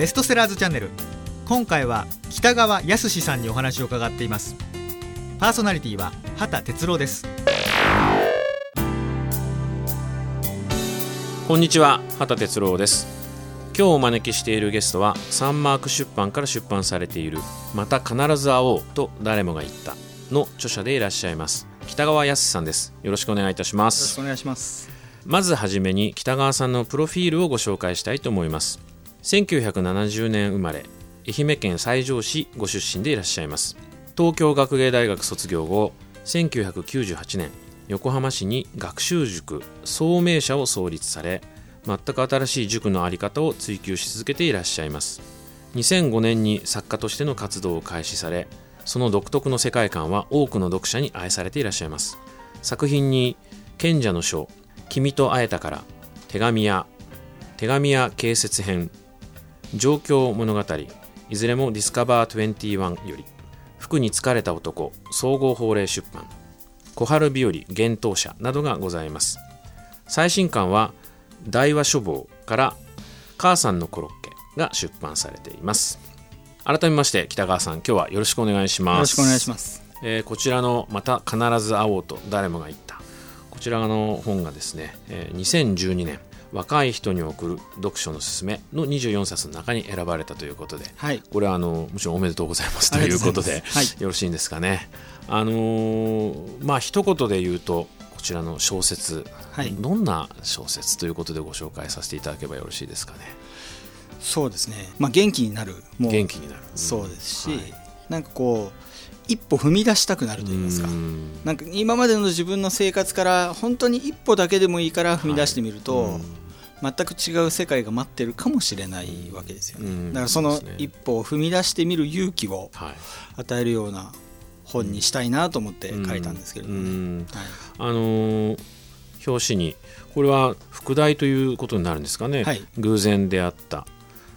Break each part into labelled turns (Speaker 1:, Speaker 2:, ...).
Speaker 1: ベストセラーズチャンネル。今回は北川康さんにお話を伺っています。パーソナリティは畑哲郎です。
Speaker 2: こんにちは畑哲郎です。今日お招きしているゲストはサンマーク出版から出版されているまた必ず会おうと誰もが言ったの著者でいらっしゃいます北川康さんです。よろしくお願いいたしま
Speaker 1: よろし
Speaker 2: す
Speaker 1: くお願いします。
Speaker 2: まずはじめに北川さんのプロフィールをご紹介したいと思います1970年生まれ愛媛県西条市ご出身でいらっしゃいます。東京学芸大学卒業後1998年横浜市に学習塾創明社を創立され全く新しい塾の在り方を追求し続けていらっしゃいます。2005年に作家としての活動を開始されその独特の世界観は多くの読者に愛されていらっしゃいます。作品に賢者の書君と会えたから手紙や手紙や警説編状況物語いずれもディスカバー21より服に疲れた男総合法令出版小春日和幻冬舎などがございます。最新刊は大和書房から母さんのコロッケが出版されています。改めまして北川さん今日はよろしくお願いします。
Speaker 1: よろしくお願いします。
Speaker 2: えーこちらの「また必ず会おうと誰もが言った」こちらの本がですね、えー2012年若い人に送る読書のすすめの24冊の中に選ばれたということで
Speaker 1: はい。
Speaker 2: これはあのもちろんおめでとうございますということで
Speaker 1: はい。
Speaker 2: よろしいんですかね。あのーまあ一言で言うとこちらの小説、
Speaker 1: はい。
Speaker 2: どんな小説ということでご紹介させていただけばよろしいですかね。
Speaker 1: そうですね。まあ元気になるもう。
Speaker 2: 元気になる。
Speaker 1: そうですし、
Speaker 2: はい。
Speaker 1: なんかこう一歩踏み出したくなると言いますか。
Speaker 2: うん。
Speaker 1: なんか今までの自分の生活から本当に一歩だけでもいいから踏み出してみると、
Speaker 2: うん
Speaker 1: 全く違う世界が待ってるかもしれないわけですよね、
Speaker 2: うん。
Speaker 1: だからその一歩を踏み出してみる勇気を
Speaker 2: はい。
Speaker 1: 与えるような本にしたいなと思って書いたんですけれどもね、
Speaker 2: うん。
Speaker 1: はい。
Speaker 2: あのー表紙にこれは副題ということになるんですかね、
Speaker 1: はい。
Speaker 2: 偶然出会った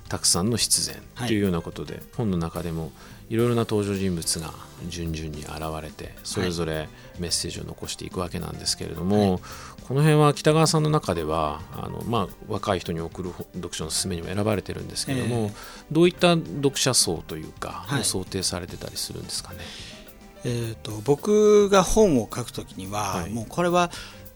Speaker 2: たくさんの必然
Speaker 1: はい
Speaker 2: というようなことで、本の中でもいろいろな登場人物が順々に現れてそれぞれメッセージを残していくわけなんですけれども、
Speaker 1: はい
Speaker 2: この辺は北川さんの中ではあの、まあ、若い人に送る読書の勧めにも選ばれてるんですけれども、
Speaker 1: え
Speaker 2: どういった読者層というか、
Speaker 1: はい。
Speaker 2: を想定されてたりするんですかね？
Speaker 1: えー、と僕が本を書くときには、
Speaker 2: はい。
Speaker 1: もうこれは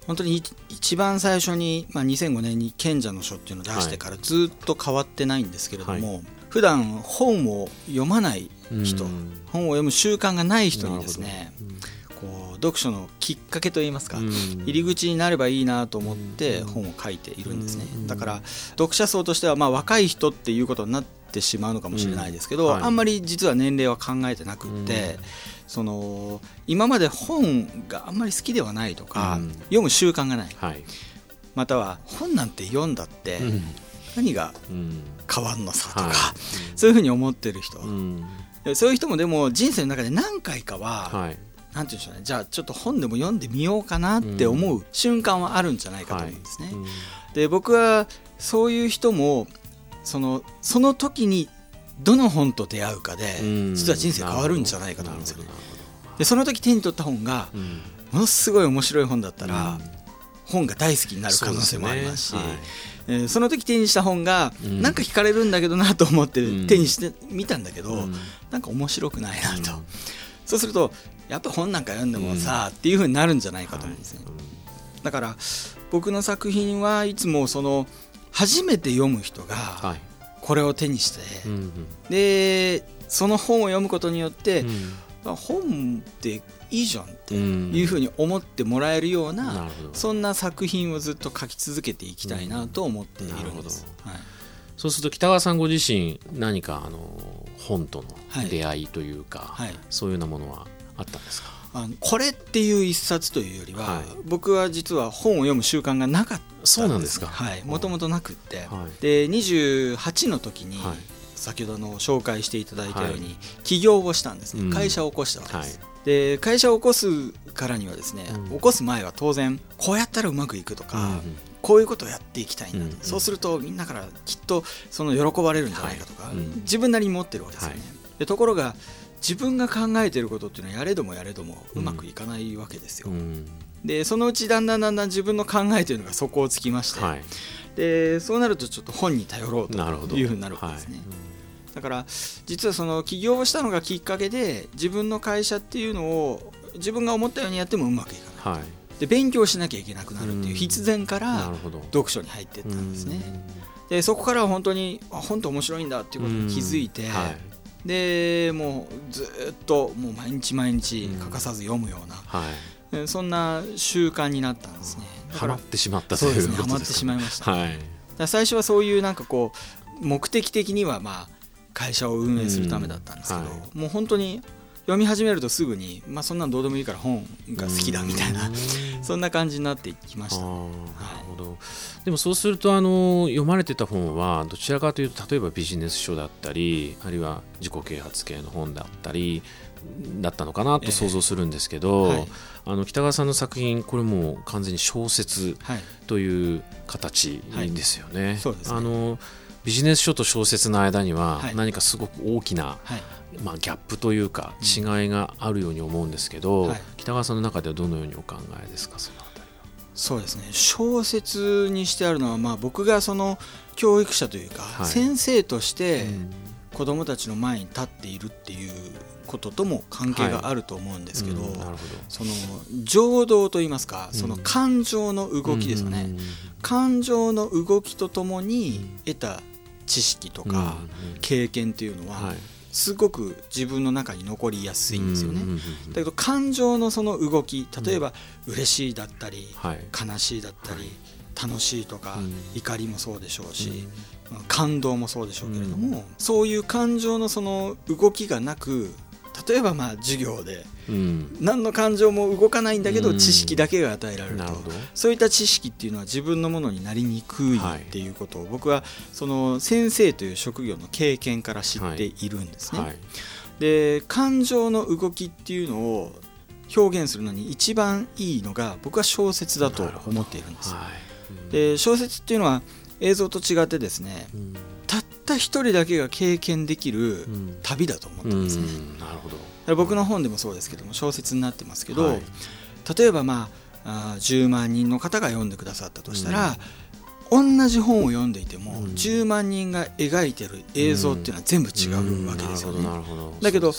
Speaker 1: 本当に一一番最初に、まあ、2005年に賢者の書っていうのを出してからずっと変わってないんですけれども、普段本を読まない人、
Speaker 2: うん。
Speaker 1: 本を読む習慣がない人にです
Speaker 2: な
Speaker 1: ね
Speaker 2: うん
Speaker 1: こう読書のきっかけといいますか、
Speaker 2: うん。
Speaker 1: 入り口になればいいなと思って
Speaker 2: うん。
Speaker 1: 本を書いているんですね、
Speaker 2: うん
Speaker 1: だから読者層としてはまあ若い人っていうことになってしまうのかもしれないですけど、あんまり実は年齢は考えてなくって、
Speaker 2: うん。
Speaker 1: その今まで本があんまり好きではないとか、
Speaker 2: うん。
Speaker 1: 読む習慣がない。
Speaker 2: はい。
Speaker 1: または本なんて読んだって
Speaker 2: うん。
Speaker 1: 何が
Speaker 2: うん。
Speaker 1: 変わんのさとか、
Speaker 2: はい。
Speaker 1: そういうふうに思ってる人、
Speaker 2: うん。
Speaker 1: そういう人もでも人生の中で何回かは、
Speaker 2: はい
Speaker 1: なんて言うんでしょうね。じゃあちょっと本でも読んでみようかなって思う瞬間はあるんじゃないかと思うんですね。
Speaker 2: うん
Speaker 1: で僕はそういう人もそのその時にどの本と出会うかで
Speaker 2: うん。
Speaker 1: 実は人生変わるんじゃないかと思うんですよね。でその時手に取った本がものすごい面白い本だったら、
Speaker 2: うん。
Speaker 1: 本が大好きになる可能性もありますしえーその時手にした本が、
Speaker 2: うん。
Speaker 1: なんか惹かれるんだけどなと思って
Speaker 2: うん。
Speaker 1: 手にしてみたんだけど、
Speaker 2: うん。
Speaker 1: なんか面白くないなと、
Speaker 2: うん。
Speaker 1: そうするとやっぱ本なんか読んでもさ、っていうふうになるんじゃないかと思うんですね。
Speaker 2: はい。
Speaker 1: だから僕の作品はいつもその初めて読む人が
Speaker 2: はい。
Speaker 1: これを手にして、でその本を読むことによって、本っていいじゃんって
Speaker 2: うん
Speaker 1: いうふうに思ってもらえるような、そんな作品をずっと書き続けていきたいなと思っているんです。はい。
Speaker 2: そうすると北川さんご自身何かあの本と
Speaker 1: はい。
Speaker 2: の出会いというか、
Speaker 1: はい。
Speaker 2: そういうようなものはあったんですか？
Speaker 1: あのこれっていう一冊というよりは、
Speaker 2: はい。
Speaker 1: 僕は実は本を読む習慣がなかった
Speaker 2: そうなんですか？
Speaker 1: はい。もともとなくって、
Speaker 2: はい。
Speaker 1: で28の時に、
Speaker 2: はい。
Speaker 1: 先ほどの紹介していただいたように、
Speaker 2: はい。
Speaker 1: 起業をしたんですね、
Speaker 2: うん。
Speaker 1: 会社を起こしたわけです、
Speaker 2: は
Speaker 1: で会社を起こすからにはですね、
Speaker 2: うん。
Speaker 1: 起こす前は当然こうやったらうまくいくとか、
Speaker 2: うん
Speaker 1: こういうことをやっていきたいなと、
Speaker 2: うん。
Speaker 1: そうするとみんなからきっとその喜ばれるんじゃないかとか、
Speaker 2: はい。うん。
Speaker 1: 自分なりに持ってるわけですよね、
Speaker 2: はい。
Speaker 1: でところが自分が考えてることっていうのはやれどもやれどもうまくいかないわけですよ、
Speaker 2: うん。
Speaker 1: でそのうちだんだんだんだん自分の考えというのが底をつきまして、
Speaker 2: はい。
Speaker 1: でそうなるとちょっと本に頼ろうというふうになるわけですね、
Speaker 2: はい。
Speaker 1: だから実はその起業したのがきっかけで自分の会社っていうのを自分が思ったようにやってもうまくいかない。
Speaker 2: はい。
Speaker 1: で勉強しなきゃいけなくなるっていう必然か
Speaker 2: な
Speaker 1: ら読書に入っていったんですね。でそこからは本当にあ本って面白いんだっていうことに気づいて、
Speaker 2: うん。はい
Speaker 1: でもうずっともう毎日毎日欠かさず読むような、
Speaker 2: はい。
Speaker 1: えそんな習慣になったんですね。だから
Speaker 2: ハマってしまったと
Speaker 1: そうです
Speaker 2: いうこと
Speaker 1: ね。ハマってしまいました、
Speaker 2: はい。
Speaker 1: 最初はそういうなんかこう目的的にはまあ会社を運営するためだったんですけど、
Speaker 2: うんは
Speaker 1: もう本当に読み始めるとすぐに、まあ、そんなのどうでもいいから本が好きだみたいな。
Speaker 2: う ん
Speaker 1: そんな感じになっていきました。
Speaker 2: なるほど。でもそうするとあの読まれてた本はどちらかというと例えばビジネス書だったりあるいは自己啓発系の本だったりだったのかなと想像するんですけど、
Speaker 1: ええはい。
Speaker 2: あの北川さんの作品これもう完全に小説
Speaker 1: はい。
Speaker 2: という形ですよね。
Speaker 1: そうですね。
Speaker 2: あのビジネス書と小説の間には
Speaker 1: はい。
Speaker 2: 何かすごく大きな、
Speaker 1: はい
Speaker 2: まあ、ギャップというか違いがあるように思うんですけど、
Speaker 1: はい。
Speaker 2: 北川さんの中ではどのようにお考えですかその
Speaker 1: そうですね。小説にしてあるのは、まあ、僕がその教育者というか、
Speaker 2: はい。
Speaker 1: 先生として
Speaker 2: は。
Speaker 1: 子どもたちの前に立っているっていうこととも関係があると思うんですけど、
Speaker 2: うん。なるほど。
Speaker 1: その情動といいますかその感情の動きですよね、
Speaker 2: うん。
Speaker 1: 感情の動きとともに得た知識とか
Speaker 2: うん。
Speaker 1: 経験っていうのは
Speaker 2: はい
Speaker 1: すごく自分の中に残りやすいんですよね。だけど感情のその動き例えば嬉しいだったり
Speaker 2: はい。
Speaker 1: 悲しいだったり
Speaker 2: はい。
Speaker 1: 楽しいとか
Speaker 2: うん。
Speaker 1: 怒りもそうでしょうしまあ感動もそうでしょうけれどもそういう感情のその動きがなく例えばまあ授業で
Speaker 2: うん。
Speaker 1: 何の感情も動かないんだけど
Speaker 2: うん。
Speaker 1: 知識だけが与えられると。
Speaker 2: なるほど。
Speaker 1: そういった知識っていうのは自分のものになりにくい
Speaker 2: はい
Speaker 1: っていうことを僕はその先生という職業の経験から知っているんですね。
Speaker 2: はい。
Speaker 1: で感情の動きっていうのを表現するのに一番いいのが僕は小説だと思っているんです。
Speaker 2: はい。
Speaker 1: で小説っていうのは映像と違ってですね
Speaker 2: うん
Speaker 1: たった一人だけが経験できる
Speaker 2: うん。
Speaker 1: 旅だと思ってですね。
Speaker 2: うん。なるほど。
Speaker 1: 僕の本でもそうですけども小説になってますけど、
Speaker 2: はい。
Speaker 1: 例えばまああー10万人の方が読んでくださったとしたら、同じ本を読んでいても、
Speaker 2: うん。
Speaker 1: 10万人が描いてる映像っていうのは全部違うわけですよね。だけど
Speaker 2: ね。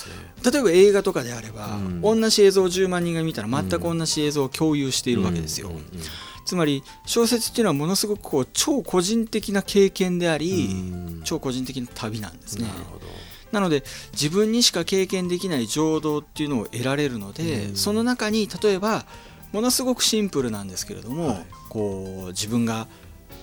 Speaker 1: 例えば映画とかであれば、
Speaker 2: うん。
Speaker 1: 同じ映像を10万人が見たら全く同じ映像を共有しているわけですよ。
Speaker 2: うん。うん
Speaker 1: つまり小説っていうのはものすごくこう超個人的な経験であり、
Speaker 2: うん。
Speaker 1: 超個人的な旅なんですね。
Speaker 2: な
Speaker 1: ので自分にしか経験できない情動っていうのを得られるので、
Speaker 2: うん。
Speaker 1: その中に例えばものすごくシンプルなんですけれども、
Speaker 2: はい。
Speaker 1: こう自分が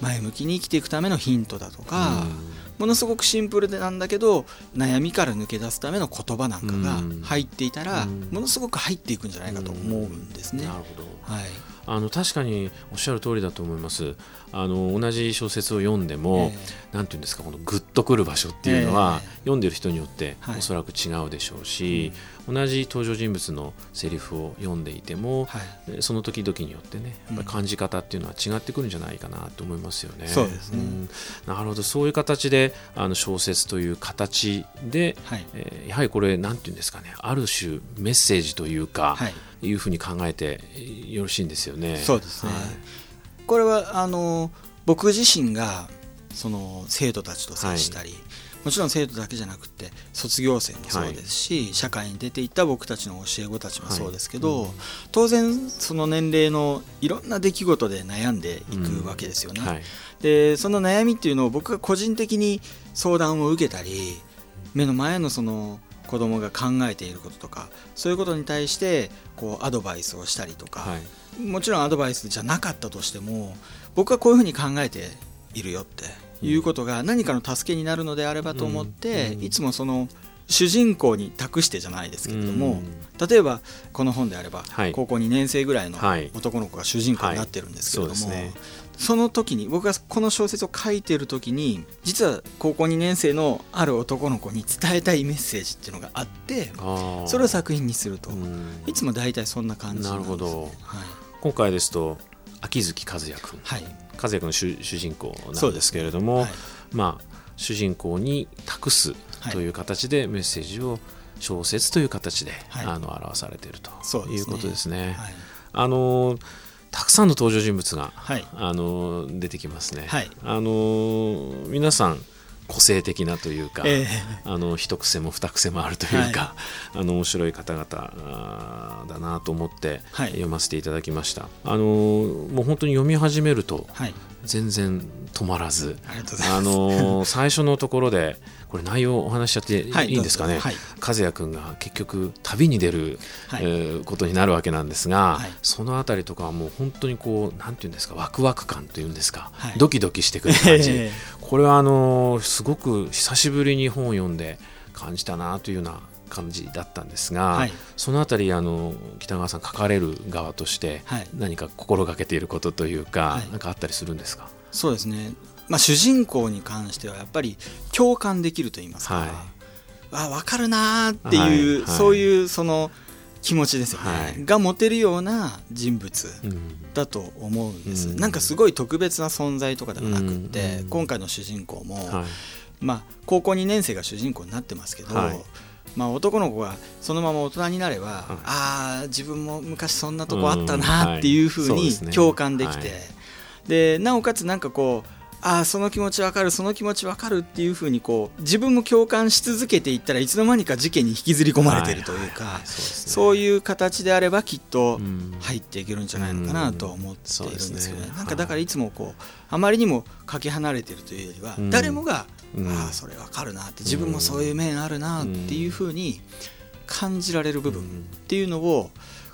Speaker 1: 前向きに生きていくためのヒントだとか、
Speaker 2: うん。
Speaker 1: ものすごくシンプルでなんだけど悩みから抜け出すための言葉なんかが
Speaker 2: うん。
Speaker 1: 入っていたら、
Speaker 2: うん。
Speaker 1: ものすごく入っていくんじゃないかと思うんですね。
Speaker 2: なるほど。
Speaker 1: はい
Speaker 2: あの確かにおっしゃる通りだと思います。あの同じ小説を読んでも、
Speaker 1: え
Speaker 2: なんていうんですかこのグッとくる場所っていうのは、
Speaker 1: ええ。
Speaker 2: 読んでる人によって
Speaker 1: はい。
Speaker 2: おそらく違うでしょうし、同じ登場人物のセリフを読んでいても、
Speaker 1: はい。
Speaker 2: えその時々によってねやっぱり感じ方っていうのは違ってくるんじゃないかなと思いますよね。
Speaker 1: そうですね。
Speaker 2: ん。なるほど。そういう形であの小説という形で、
Speaker 1: はい。
Speaker 2: えーやはりこれなんていうんですかねある種メッセージというか、
Speaker 1: はい
Speaker 2: い、うふうに考えてよろしいんですよね。
Speaker 1: そうですね。
Speaker 2: はい。
Speaker 1: これはあの僕自身がその生徒たちと接したり、もちろん生徒だけじゃなくて卒業生もそうですし、社会に出ていった僕たちの教え子たちもそうですけど、
Speaker 2: はい。うん。
Speaker 1: 当然その年齢のいろんな出来事で悩んでいくわけですよね。
Speaker 2: はい。
Speaker 1: でその悩みっていうのを僕が個人的に相談を受けたり目の前のその子供が考えていることとかそういうことに対してこうアドバイスをしたりとか、
Speaker 2: はい。
Speaker 1: もちろんアドバイスじゃなかったとしても僕はこういうふうに考えているよっていうことが何かの助けになるのであればと思って、
Speaker 2: うん。
Speaker 1: いつもその主人公に託してじゃないですけれども、
Speaker 2: うん。
Speaker 1: 例えばこの本であれば、
Speaker 2: はい。
Speaker 1: 高校2年生ぐらいの
Speaker 2: はい。
Speaker 1: 男の子が主人公になってるんですけれども、
Speaker 2: はい。そね
Speaker 1: その時に僕がこの小説を書いてる時に実は高校2年生のある男の子に伝えたいメッセージっていうのがあってそれを作品にすると、
Speaker 2: うん。
Speaker 1: いつも大体そんな感じなんです、ね、
Speaker 2: なるほど。
Speaker 1: はい、
Speaker 2: 今回ですと秋月和也君。
Speaker 1: はい。
Speaker 2: 和也君の主主人公なんです
Speaker 1: そうです
Speaker 2: けれども、
Speaker 1: はい。
Speaker 2: まあ、主人公に託すという形でメッセージを小説という形で、
Speaker 1: はい。
Speaker 2: あの表されているということですね。
Speaker 1: はい。
Speaker 2: あのたくさんの登場人物が、
Speaker 1: はい。
Speaker 2: あの出てきますね。
Speaker 1: はい。
Speaker 2: あの皆さん個性的なというか、
Speaker 1: え
Speaker 2: あの一癖も二癖もあるというか、あの面白い方々あーだなと思って
Speaker 1: はい。
Speaker 2: 読ませていただきました。あのもう本当に読み始めると
Speaker 1: はい。
Speaker 2: 全然止まらず、
Speaker 1: ありがとうございます。
Speaker 2: あの最初のところでこれ内容お話しちゃって
Speaker 1: はい
Speaker 2: いいんですかね、
Speaker 1: はい。
Speaker 2: 和也君が結局旅に出る、
Speaker 1: はい。
Speaker 2: えーことになるわけなんですが、
Speaker 1: はい。
Speaker 2: そのあたりとかはもう本当にこうなんていうんですか？ワクワク感というんですか、
Speaker 1: はい。
Speaker 2: ドキドキしてくる感じ、
Speaker 1: え
Speaker 2: これはあのすごく久しぶりに本を読んで感じたなというような感じだったんですが、
Speaker 1: はい。
Speaker 2: そのあたりあの北川さん書かれる側として
Speaker 1: はい。
Speaker 2: 何か心がけていることというか、
Speaker 1: はい。
Speaker 2: かあったりするんですか？
Speaker 1: そうですね、まあ、主人公に関してはやっぱり共感できると言いますか、
Speaker 2: はい。
Speaker 1: あ分かるなーっていう、
Speaker 2: はいはい。
Speaker 1: そういうその気持ちですよね、
Speaker 2: はい。
Speaker 1: が持てるような人物
Speaker 2: うん。
Speaker 1: だと思うんです、
Speaker 2: うん。
Speaker 1: なんかすごい特別な存在とかではなくって、
Speaker 2: うん。
Speaker 1: 今回の主人公も、
Speaker 2: はい。
Speaker 1: まあ、高校2年生が主人公になってますけど、
Speaker 2: はい。
Speaker 1: まあ、男の子がそのまま大人になれば、
Speaker 2: い。
Speaker 1: ああ自分も昔そんなとこあったなっていうふ
Speaker 2: う
Speaker 1: に共感できて、
Speaker 2: はい。
Speaker 1: でなおかつなんかこうああその気持ちわかるその気持ちわかるっていうふうにこう自分も共感し続けていったらいつの間にか事件に引きずり込まれてるというか、
Speaker 2: はい。はいそうですね。
Speaker 1: そういう形であればきっと
Speaker 2: うん。
Speaker 1: 入っていけるんじゃないのかなとは思っているんですけどなんかだからいつもこうあまりにもかけ離れてるというよりは、
Speaker 2: うん。
Speaker 1: 誰もが、
Speaker 2: うん。
Speaker 1: ああそれわかるなって自分もそういう面あるなっていうふうに感じられる部分っていうのを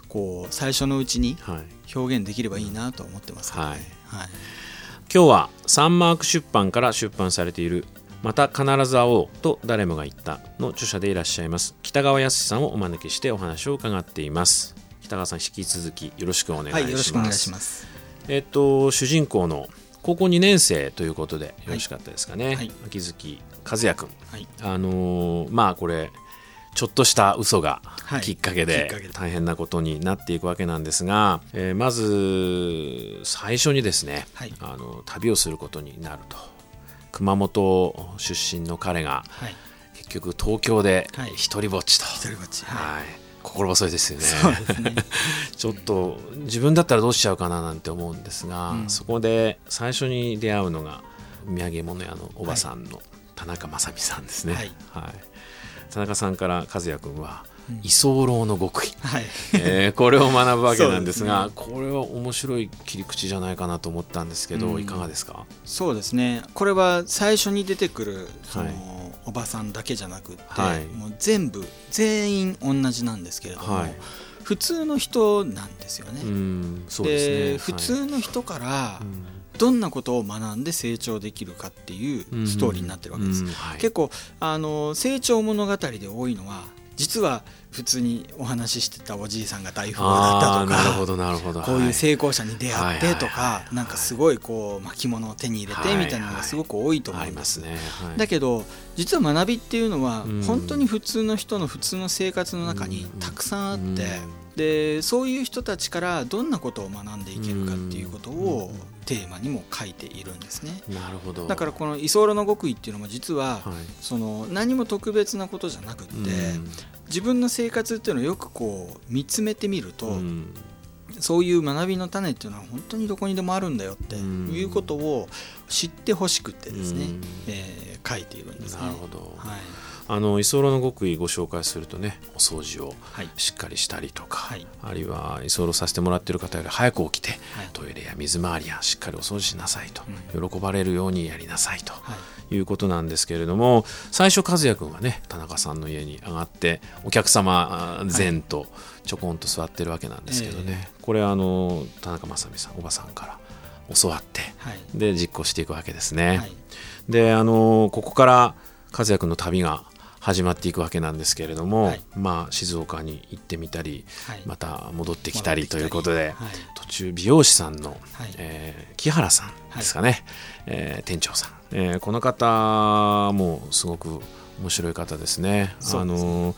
Speaker 1: こう最初のうちに
Speaker 2: はい。
Speaker 1: 表現できればいいなと思ってますけどね。
Speaker 2: はい。
Speaker 1: はい
Speaker 2: 今日はサンマーク出版から出版されている「また必ず会おう」と誰もが言ったの著者でいらっしゃいます北川康さんをお招きしてお話を伺っています。北川さん引き続きよろしくお願いします、
Speaker 1: はい、よろしくお願いします。
Speaker 2: えっと主人公の高校2年生ということでよろしかったですかね、
Speaker 1: はい。
Speaker 2: 秋月和也君。
Speaker 1: はい、
Speaker 2: あのーまあこれちょっとした嘘が
Speaker 1: はい。
Speaker 2: きっかけで大変なことになっていくわけなんですが、えーまず最初にですね、
Speaker 1: はい。
Speaker 2: あの旅をすることになると。熊本出身の彼が
Speaker 1: はい、
Speaker 2: 結局東京で
Speaker 1: はい。
Speaker 2: 一人ぼっちと、はい。心細いですよね。
Speaker 1: ね。
Speaker 2: ちょっと自分だったらどうしちゃうかななんて思うんですが、
Speaker 1: うん。
Speaker 2: そこで最初に出会うのが土産物屋のおばさんの田中正美さんですね、
Speaker 1: はい
Speaker 2: 田中さんから和也君は
Speaker 1: うん
Speaker 2: 居候の極意、
Speaker 1: はい、
Speaker 2: えーこれを学ぶわけなんですが
Speaker 1: そう
Speaker 2: これは面白い切り口じゃないかなと思ったんですけど、
Speaker 1: うん。
Speaker 2: いかがですか？
Speaker 1: そうですね。これは最初に出てくるその、
Speaker 2: はい。
Speaker 1: おばさんだけじゃなくって、
Speaker 2: はい。
Speaker 1: もう全部全員同じなんですけれども、
Speaker 2: はい。
Speaker 1: 普通の人なんですよね。
Speaker 2: うんそうですね。
Speaker 1: 普通の人から
Speaker 2: はい
Speaker 1: どんなことを学んで成長できるかっていう
Speaker 2: うん
Speaker 1: ストーリーになってるわけです。結構あの成長物語で多いのは実は普通にお話ししてたおじいさんが大富豪だったとかこういう成功者に出会ってとか
Speaker 2: はい
Speaker 1: なんかすごいこう巻物を手に入れてみたいなのがすごく多いと思
Speaker 2: あ
Speaker 1: うんです。
Speaker 2: ります
Speaker 1: だけど実は学びっていうのは
Speaker 2: うん。
Speaker 1: 本当に普通の人の普通の生活の中にたくさんあってでそういう人たちからどんなことを学んでいけるかっていうことをテーマにも書いているんですね。
Speaker 2: なるほど。
Speaker 1: だからこの「居候の極意」っていうのも実は
Speaker 2: はい。
Speaker 1: その何も特別なことじゃなくって
Speaker 2: うん。
Speaker 1: 自分の生活っていうのをよくこう見つめてみると
Speaker 2: うん。
Speaker 1: そういう学びの種っていうのは本当にどこにでもあるんだよっていうことを知ってほしくてですね
Speaker 2: うん。
Speaker 1: えー書いているんですね。
Speaker 2: なるほど。
Speaker 1: はい
Speaker 2: あの居候の極意ご紹介するとねお掃除を
Speaker 1: はい。
Speaker 2: しっかりしたりとか、
Speaker 1: はい。
Speaker 2: あるいは居候させてもらってる方より早く起きて、
Speaker 1: はい。
Speaker 2: トイレや水回りやしっかりお掃除しなさいと、
Speaker 1: う
Speaker 2: 喜ばれるようにやりなさいと。
Speaker 1: はい。
Speaker 2: いうことなんですけれども最初和也君はね田中さんの家に上がってお客様あ前とちょこんと座ってるわけなんですけどね、これあの田中正美さんおばさんから教わって
Speaker 1: はい。
Speaker 2: で実行していくわけですね。
Speaker 1: はい。
Speaker 2: であのここから和也君の旅が始まっていくわけなんですけれども、
Speaker 1: はい。
Speaker 2: まあ静岡に行ってみたり、
Speaker 1: はい。
Speaker 2: また戻ってきたりということで、
Speaker 1: はい。
Speaker 2: 途中美容師さんの、
Speaker 1: はい。
Speaker 2: えー木原さんですかね、えー店長さん、えーこの方もすごく面白い方ですね。
Speaker 1: すね。
Speaker 2: あの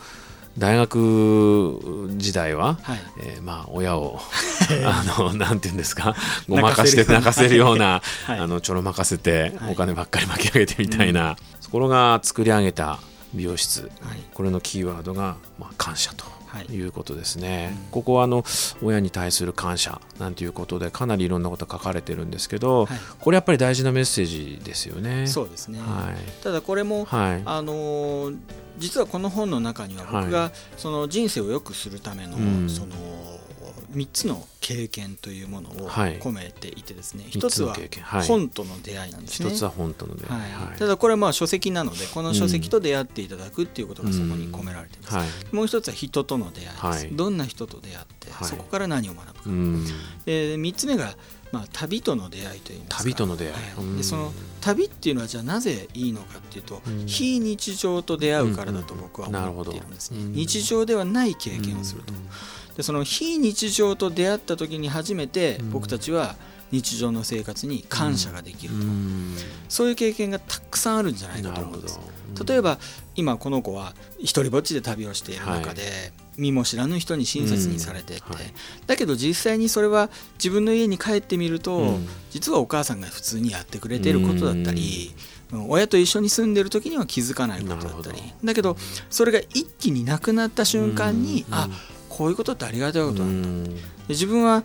Speaker 2: 大学時代は、
Speaker 1: はい。
Speaker 2: えーまあ親を あのなんていうんですか？ごまかして
Speaker 1: 泣か
Speaker 2: せるような、
Speaker 1: はい。
Speaker 2: あのちょろまかせて
Speaker 1: はい。
Speaker 2: お金ばっかり巻き上げてみたいな、ところが作り上げた美容室。
Speaker 1: はい。
Speaker 2: これのキーワードが、まあ、感謝とい。うことですね。
Speaker 1: うん。
Speaker 2: ここはあの親に対する感謝なんていうことでかなりいろんなこと書かれてるんですけど、
Speaker 1: はい。
Speaker 2: これやっぱり大事なメッセージですよね。
Speaker 1: そうですね、
Speaker 2: はい。
Speaker 1: ただこれも、
Speaker 2: はい。
Speaker 1: あのー実はこの本の中には僕がその人生を良くするための、
Speaker 2: うん。
Speaker 1: その3つの経験というものを
Speaker 2: はい。
Speaker 1: 込めていてですね、
Speaker 2: 三つの
Speaker 1: 一つは本との出会いなんですね。
Speaker 2: 一つは本との出会い。
Speaker 1: はい。ただこれはまあ書籍なのでこの書籍と出会っていただくっていうことがそこに込められています、
Speaker 2: はい。
Speaker 1: もう一つは人との出会いです、
Speaker 2: はい。
Speaker 1: どんな人と出会って、
Speaker 2: はい。
Speaker 1: そこから何を学ぶか、
Speaker 2: うん。
Speaker 1: で3つ目が、まあ、旅との出会いといいますか。
Speaker 2: 旅との出会い。
Speaker 1: は
Speaker 2: うん。
Speaker 1: でその旅っていうのはじゃあなぜいいのかっていうと、
Speaker 2: うん。
Speaker 1: 非日常と出会うからだと僕は思っているんですね、
Speaker 2: うん。
Speaker 1: 日常ではない経験をすると、でその非日常と出会った時に初めて
Speaker 2: うん。
Speaker 1: 僕たちは日常の生活に感謝ができる
Speaker 2: う
Speaker 1: と、
Speaker 2: ん。
Speaker 1: そういう経験がたくさんあるんじゃないかと思うんです。例えば今この子は一人ぼっちで旅をしている中で、見も知らぬ人に親切にされてって、
Speaker 2: うん。はい。
Speaker 1: だけど実際にそれは自分の家に帰ってみると、
Speaker 2: うん。
Speaker 1: 実はお母さんが普通にやってくれてることだったり、うん。親と一緒に住んでる時には気づかないことだったり。だけどそれが一気になくなった瞬間に、
Speaker 2: うん。
Speaker 1: あこういうことってありがたいこと
Speaker 2: う
Speaker 1: なんだ、
Speaker 2: ん。
Speaker 1: で自分は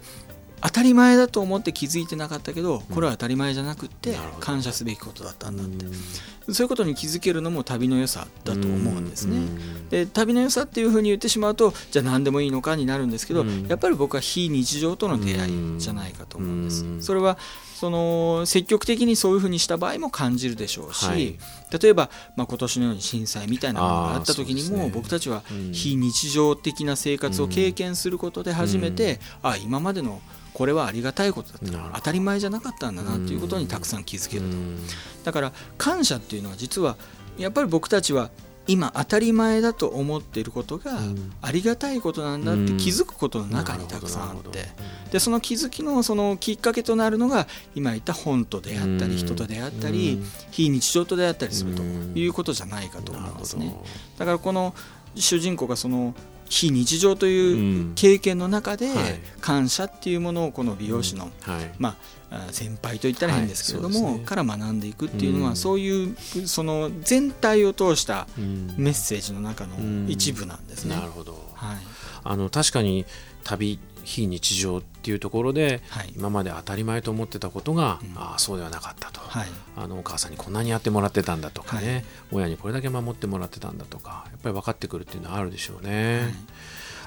Speaker 1: 当たり前だと思って気づいてなかったけどこれは当たり前じゃなくって感謝すべきことだったんだって。
Speaker 2: うん。
Speaker 1: そういうことに気づけるのも旅の良さだと思うんですね。
Speaker 2: うん。
Speaker 1: で旅の良さっていうふうに言ってしまうとじゃあ何でもいいのかになるんですけど、
Speaker 2: うん。
Speaker 1: やっぱり僕は非日常との出会いじゃないかと思うんです。
Speaker 2: うん。
Speaker 1: それはその積極的にそういうふうにした場合も感じるでしょうし、
Speaker 2: はい。
Speaker 1: 例えば、まあ、今年のように震災みたいなものがあった時にも、
Speaker 2: ね。
Speaker 1: 僕たちは
Speaker 2: うん
Speaker 1: 非日常的な生活を経験することで初めて、あ今までのこれはありがたいことだった。当たり前じゃなかったんだなっていうことにたくさん気づけると。
Speaker 2: うん。
Speaker 1: だから感謝っていうのは実はやっぱり僕たちは今当たり前だと思っていることが
Speaker 2: うん。
Speaker 1: ありがたいことなんだって気づくことの中にたくさんあって。でその気づきのそのきっかけとなるのが今言った本と出会った
Speaker 2: うん
Speaker 1: り人と出会ったり
Speaker 2: うん。
Speaker 1: 非日常と出会ったりすると
Speaker 2: うん。
Speaker 1: いうことじゃないかと思
Speaker 2: ないるほど。
Speaker 1: ますねだからこの主人公がその非日常という
Speaker 2: うん。
Speaker 1: 経験の中で
Speaker 2: はい。
Speaker 1: 感謝っていうものをこの美容師の
Speaker 2: はい。
Speaker 1: まあ、あ先輩と言ったら変ですけれども、から学んでいくっていうのは、
Speaker 2: うん。
Speaker 1: そういうその全体を通した
Speaker 2: うん。
Speaker 1: メッセージの中の
Speaker 2: うん。
Speaker 1: 一部なんですね。
Speaker 2: なるほど。
Speaker 1: はい。
Speaker 2: あの確かに旅非日常っていうところで
Speaker 1: はい。
Speaker 2: 今まで当たり前と思ってたことが、
Speaker 1: うん。
Speaker 2: ああそうではなかったと、
Speaker 1: はい。
Speaker 2: あのお母さんにこんなにやってもらってたんだとかね、
Speaker 1: はい。
Speaker 2: 親にこれだけ守ってもらってたんだとかやっぱり分かってくるっていうのはあるでしょうね。
Speaker 1: はい。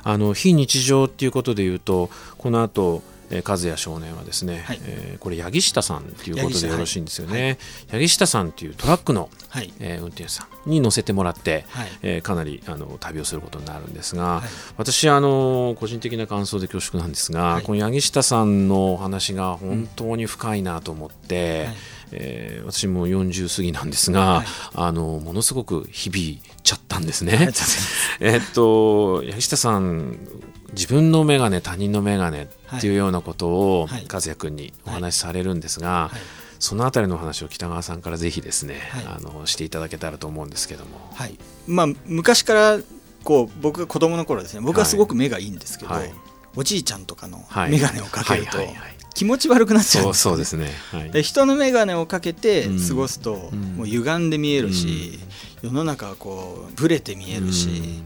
Speaker 2: あの非日常っていうことで言うとこの後えー和也少年はですね、
Speaker 1: はい。
Speaker 2: えーこれ八木下さんということでよろしいんですよね、八木下さんっていうトラックの、
Speaker 1: はい。
Speaker 2: えー運転手さんに乗せてもらって、
Speaker 1: はい。
Speaker 2: えーかなりあの旅をすることになるんですが、
Speaker 1: はい。
Speaker 2: 私あの個人的な感想で恐縮なんですが、
Speaker 1: はい。
Speaker 2: この八木下さんのお話が本当に深いなと思って、
Speaker 1: はい。
Speaker 2: えー私も40過ぎなんですが、
Speaker 1: はい。
Speaker 2: あのものすごく響いちゃったんですね。えっと八木下さん自分の眼鏡他人の眼鏡っていうようなことを
Speaker 1: はい。
Speaker 2: 和也君にお話しされるんですが、
Speaker 1: はい。
Speaker 2: そのあたりの話を北川さんからぜひですね、
Speaker 1: はい。
Speaker 2: あのしていただけたらと思うんですけども。
Speaker 1: はい。まあ、昔からこう僕が子供の頃ですね僕はすごく目がいいんですけど、
Speaker 2: はい。
Speaker 1: おじいちゃんとかの
Speaker 2: はい。
Speaker 1: 眼鏡をかけると
Speaker 2: はいはいはい。
Speaker 1: 気持ち悪くなっちゃうん
Speaker 2: そう
Speaker 1: ですよね。
Speaker 2: そうですね。
Speaker 1: 人の眼鏡をかけて
Speaker 2: うん。
Speaker 1: 過ごすと、
Speaker 2: うん。
Speaker 1: もう歪んで見えるし、世の中はこうブレて見えるし、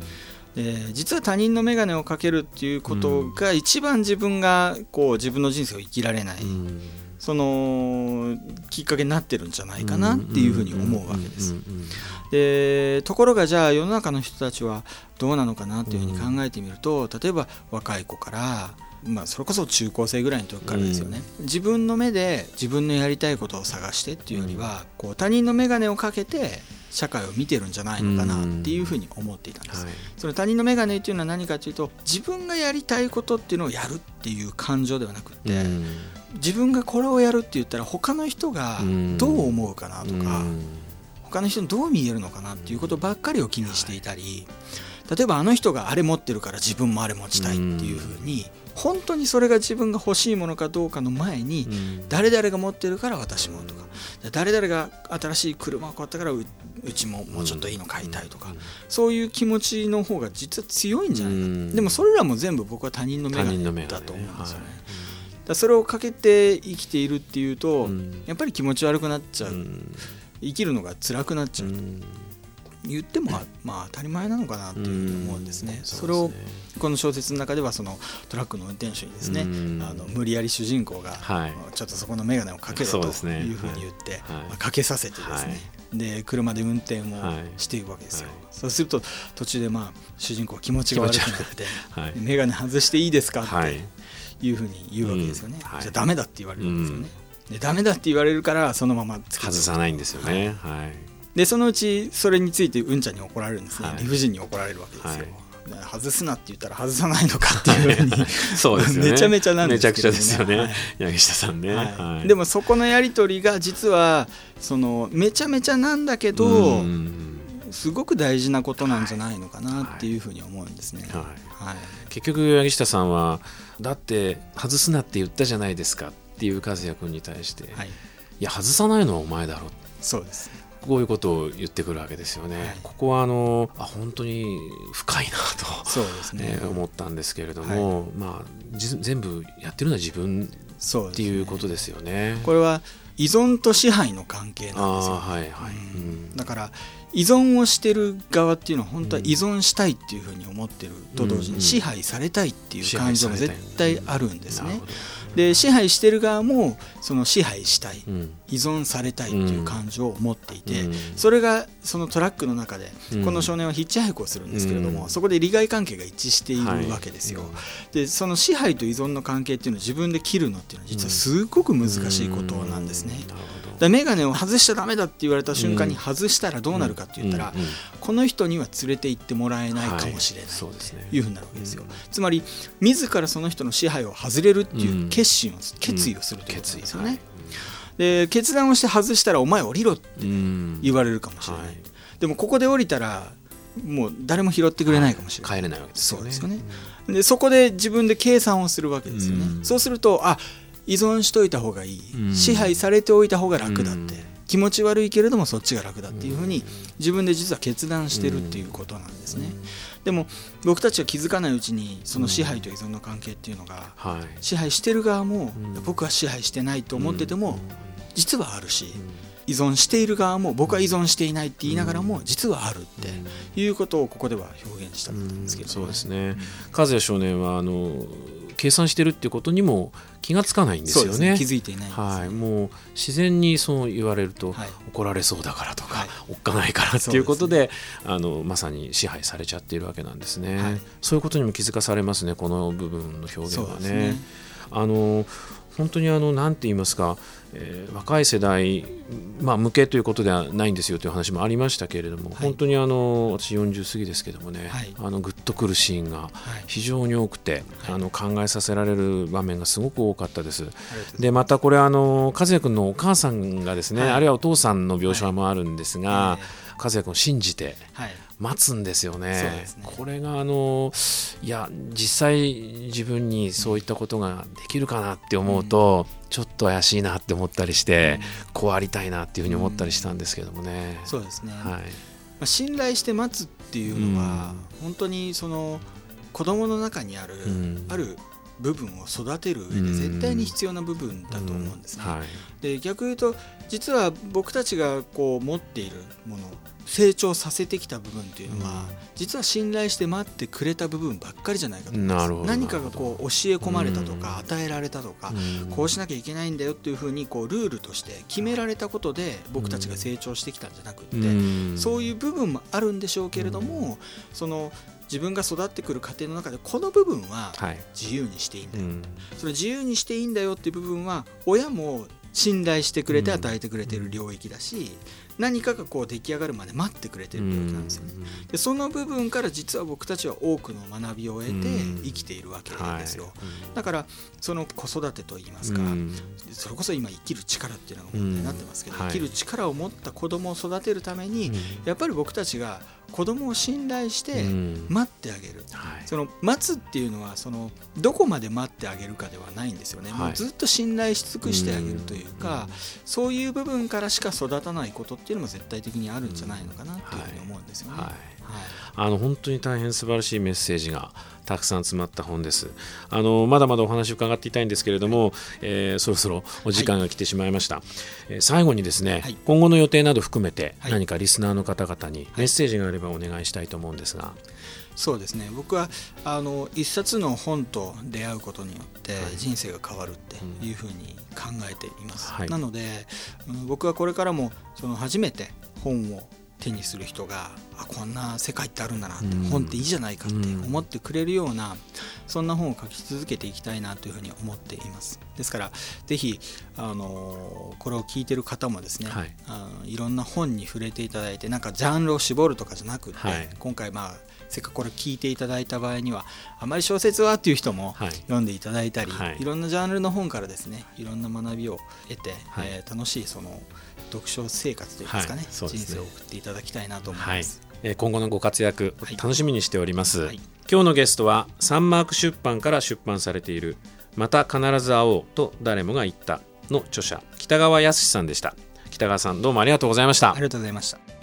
Speaker 1: で実は他人の眼鏡をかけるっていうことが一番自分がこう自分の人生を生きられない、
Speaker 2: うん。
Speaker 1: そのきっかけになってるんじゃないかなっていうふうに思うわけです。
Speaker 2: うん。うん。うん。
Speaker 1: でところがじゃあ世の中の人たちはどうなのかなっていうふうに考えてみると、例えば若い子から、まあ、それこそ中高生ぐらいの時からですよね、自分の目で自分のやりたいことを探してっていうよりは、こう他人の眼鏡をかけて社会を見てるんじゃないのかなっていうふうに思っていたんです。
Speaker 2: はい。
Speaker 1: その他人の眼鏡っていうのは何かというと自分がやりたいことっていうのをやるっていう感情ではなくって、
Speaker 2: うん。
Speaker 1: 自分がこれをやるって言ったら他の人がどう思うかなとか、
Speaker 2: うん。
Speaker 1: 他の人にどう見えるのかなっていうことばっかりを気にしていたり例えばあの人があれ持ってるから自分もあれ持ちたいっていうふうに本当にそれが自分が欲しいものかどうかの前に
Speaker 2: うん。
Speaker 1: 誰々が持ってるから私もとか誰々が新しい車を買ったからううちももうちょっといいの買いたいとかそういう気持ちの方が実は強いんじゃないか
Speaker 2: うん。
Speaker 1: でもそれらも全部僕は他人の眼
Speaker 2: 他人の眼鏡
Speaker 1: 鏡だと思うんですよね。それをかけて生きているっていうと、
Speaker 2: うん。
Speaker 1: やっぱり気持ち悪くなっちゃう、
Speaker 2: うん。
Speaker 1: 生きるのが辛くなっちゃう、
Speaker 2: うん
Speaker 1: 言ってもまあ当たり前なのかなっていうふうに思うんですね。
Speaker 2: そ
Speaker 1: それをこの小説の中ではそのトラックの運転手にですね
Speaker 2: うん。
Speaker 1: あの無理やり主人公が、
Speaker 2: はい。
Speaker 1: ちょっとそこの眼鏡をかけろというふうに言って、かけさせてですね、で車で運転を
Speaker 2: はい。
Speaker 1: していくわけですよ、
Speaker 2: はい。
Speaker 1: そうすると途中でまあ主人公は気持ちが悪くなって。
Speaker 2: はい「
Speaker 1: 眼鏡外していいですか?」っ
Speaker 2: はい。
Speaker 1: ていうふうに言うわけですよね、じゃあダメだって言われるんですよね、でダメだって言われるからそのまま
Speaker 2: 外さないんですよね。はい
Speaker 1: でそのうちそれについてうんちゃんに怒られるんですね、
Speaker 2: はい。
Speaker 1: 理不尽に怒られるわけですよ、外すなって言ったら外さないのかっていうふうに
Speaker 2: そうですよね。
Speaker 1: めちゃめちゃなんですけど
Speaker 2: めちゃくちゃですよね、
Speaker 1: はい。
Speaker 2: 柳下さんね、
Speaker 1: はい。
Speaker 2: はい。
Speaker 1: でもそこのやり取りが実はそのめちゃめちゃなんだけど、
Speaker 2: うん。
Speaker 1: すごく大事なことなんじゃないのかなっていうふうに思うんですね。
Speaker 2: はい。
Speaker 1: はい。
Speaker 2: 結局柳下さんはだって外すなって言ったじゃないですかっていう和也君に対して、
Speaker 1: はい。
Speaker 2: いや外さないのはお前だろ。
Speaker 1: そうです
Speaker 2: こういうことを言ってくるわけですよね、
Speaker 1: はい。
Speaker 2: ここはあのあ本当に深いなと、
Speaker 1: そうですね。
Speaker 2: ね、思ったんですけれども、まあじ全部やってるのは自分っていうことですよね。
Speaker 1: これは依存と支配の関係
Speaker 2: あ
Speaker 1: なんですよ、
Speaker 2: あはいはい、
Speaker 1: うん。
Speaker 2: うん。
Speaker 1: だから依存をしてる側っていうのは本当は依存したいっていうふうに思ってると同時
Speaker 2: うん
Speaker 1: に支配されたいっていう感情が絶対あるんですね。
Speaker 2: なるほ。ど
Speaker 1: で支配してる側もその支配したい
Speaker 2: うん。
Speaker 1: 依存されたいっていう感情を持っていて、
Speaker 2: うん。
Speaker 1: それがそのトラックの中で、
Speaker 2: うん。
Speaker 1: この少年はヒッチハイクをするんですけれども、
Speaker 2: うん。
Speaker 1: そこで利害関係が一致してい
Speaker 2: はい。
Speaker 1: るわけですよ。
Speaker 2: うん。
Speaker 1: でその支配と依存の関係っていうのを自分で切るのっていうのは実はすごく難しいことなんですね。だ眼鏡を外しちゃダメだって言われた瞬間に外したらどうなるかって言ったら、この人には連れて行ってもらえないかもしれない、
Speaker 2: はいそうですね。
Speaker 1: いうふうになるわけですよ、
Speaker 2: うん。
Speaker 1: つまり自らその人の支配を外れるっていう決心を、決意をするということですよね、で決断をして外したらお前降りろって
Speaker 2: うん。
Speaker 1: 言われるかもしれない、
Speaker 2: はい。
Speaker 1: でもここで降りたらもう誰も拾ってくれないかもしれない、
Speaker 2: 帰れないわけですよね。
Speaker 1: そうでね。でそこで自分で計算をするわけですよね、
Speaker 2: うん。
Speaker 1: そうするとあ依存しといた方がいい、
Speaker 2: うん。
Speaker 1: 支配されておいた方が楽だって、
Speaker 2: うん
Speaker 1: 気持ち悪いけれどもそっちが楽だっていうふうに自分で実は決断してるっていうことなんですね、でも僕たちは気づかないうちにその支配と依存の関係っていうのが
Speaker 2: はい。
Speaker 1: 支配してる側も
Speaker 2: うん。
Speaker 1: 僕は支配してないと思ってても
Speaker 2: うん。
Speaker 1: 実はあるし依存している側も僕は依存していないって言いながらも実はあるっていうことをここでは表現したんですけど、
Speaker 2: そうですね。和也少年はあの計算してるっていうことにも気がつかないんです
Speaker 1: そうですね。
Speaker 2: よね。
Speaker 1: 気づいていないね。
Speaker 2: はい、もう自然にそう言われると、
Speaker 1: はい。
Speaker 2: 怒られそうだからとか、
Speaker 1: はい。
Speaker 2: おっかないからっていうことであのまさに支配されちゃっているわけなんですね、
Speaker 1: はい。
Speaker 2: そういうことにも気づかされますねこの部分の表現はね。あの本当にあのなんて言いますか、えー若い世代、まあ、向けということではないんですよという話もありましたけれども、
Speaker 1: はい。
Speaker 2: 本当にあの私40過ぎですけどもね、
Speaker 1: はい。
Speaker 2: あのグッとくるシーンが
Speaker 1: はい。
Speaker 2: 非常に多くて、
Speaker 1: はい。
Speaker 2: あの考えさせられる場面がすごく多かったです。でまたこれあの和也君のお母さんがですね、
Speaker 1: はい。
Speaker 2: あるいはお父さんの描写もあるんですが、
Speaker 1: え
Speaker 2: 和也君を信じて
Speaker 1: はい
Speaker 2: 待つんですよね。
Speaker 1: ね。
Speaker 2: これがあのいや実際自分にそういったことができるかなって思うと、ちょっと怪しいなって思ったりして、こうありたいなっていうふうに思ったりしたんですけどもね。
Speaker 1: そうですね、ま
Speaker 2: はい。
Speaker 1: あ、信頼して待つっていうのは、本当にその子供の中にある、
Speaker 2: うん。
Speaker 1: ある部分を育てる上で絶対に必要な部分だと思うんですね。
Speaker 2: はい。
Speaker 1: で逆言うと実は僕たちがこう持っているもの成長させてきた部分というのは、
Speaker 2: うん。
Speaker 1: 実は信頼して待ってくれた部分ばっかりじゃないかと思います。何かがこう教え込まれたとか、
Speaker 2: うん。
Speaker 1: 与えられたとか、
Speaker 2: うん。
Speaker 1: こうしなきゃいけないんだよっていうふうにこうルールとして決められたことで僕たちが成長してきたんじゃなくって、
Speaker 2: うん。
Speaker 1: そういう部分もあるんでしょうけれども、その自分が育ってくる過程の中でこの部分は
Speaker 2: はい。
Speaker 1: 自由にしていいんだよ、
Speaker 2: うん。
Speaker 1: その自由にしていいんだよっていう部分は親も信頼してくれて
Speaker 2: うん。
Speaker 1: 与えてくれてる領域だし、何かがこう出来上がるまで待ってくれてる領域なんですよね。でその部分から実は僕たちは多くの学びを得て
Speaker 2: うん。
Speaker 1: 生きているわけ
Speaker 2: はい。
Speaker 1: ですよ。だからその子育てといいますか、
Speaker 2: うん。
Speaker 1: それこそ今生きる力っていうのが問題になってますけど、生きる力を持った子供を育てるために、
Speaker 2: うん。
Speaker 1: やっぱり僕たちが子供を信頼して
Speaker 2: うん。
Speaker 1: 待ってあげる、
Speaker 2: はい。
Speaker 1: その待つっていうのはそのどこまで待ってあげるかではないんですよね、
Speaker 2: はい。
Speaker 1: もうずっと信頼し尽くしてあげるというか、そういう部分からしか育たないことっていうのも絶対的にあるんじゃないのかなっていうふうに思うんですよね。
Speaker 2: はい。
Speaker 1: はい。
Speaker 2: あの本当に大変素晴らしいメッセージがたくさん詰まった本です。あのまだまだお話伺っていたいんですけれども、えーそろそろお時間が来てしまいました、えー最後にですね、
Speaker 1: はい。
Speaker 2: 今後の予定など含めて
Speaker 1: はい。
Speaker 2: 何かリスナーの方々にメッセージがあればお願いしたいと思うんですが、
Speaker 1: そうですね。僕はあの一冊の本と出会うことによって
Speaker 2: はい。
Speaker 1: 人生が変わるっていうふうに考えています、
Speaker 2: はい。
Speaker 1: なので、うん僕はこれからもその初めて本を手にする人があこんな世界ってあるんだなって、
Speaker 2: うん。
Speaker 1: 本っていいじゃないかって思ってくれるようなそんな本を書き続けていきたいなというふうに思っています。ですからぜひあのこれを聞いてる方もですね、
Speaker 2: はい。
Speaker 1: あのいろんな本に触れていただいてなんかジャンルを絞るとかじゃなくって、
Speaker 2: はい。
Speaker 1: 今回まあせっかくこれ聞いていただいた場合にはあまり小説はっていう人も
Speaker 2: はい。
Speaker 1: 読んでいただいたり、
Speaker 2: はい。
Speaker 1: い、ろんなジャンルの本からですねいろんな学びを得て、
Speaker 2: はい。
Speaker 1: えー楽しいその読書生活というんですかね,、
Speaker 2: はい。ね。
Speaker 1: 人生を送っていただきたいなと思
Speaker 2: い
Speaker 1: ます。
Speaker 2: えー今後のご活躍
Speaker 1: はい。
Speaker 2: 楽しみにしております、
Speaker 1: はい。
Speaker 2: 今日のゲストはサンマーク出版から出版されている「また必ず会おうと誰もが言った」の著者北川康さんでした。北川さんどうもありがとうございました。
Speaker 1: ありがとうございました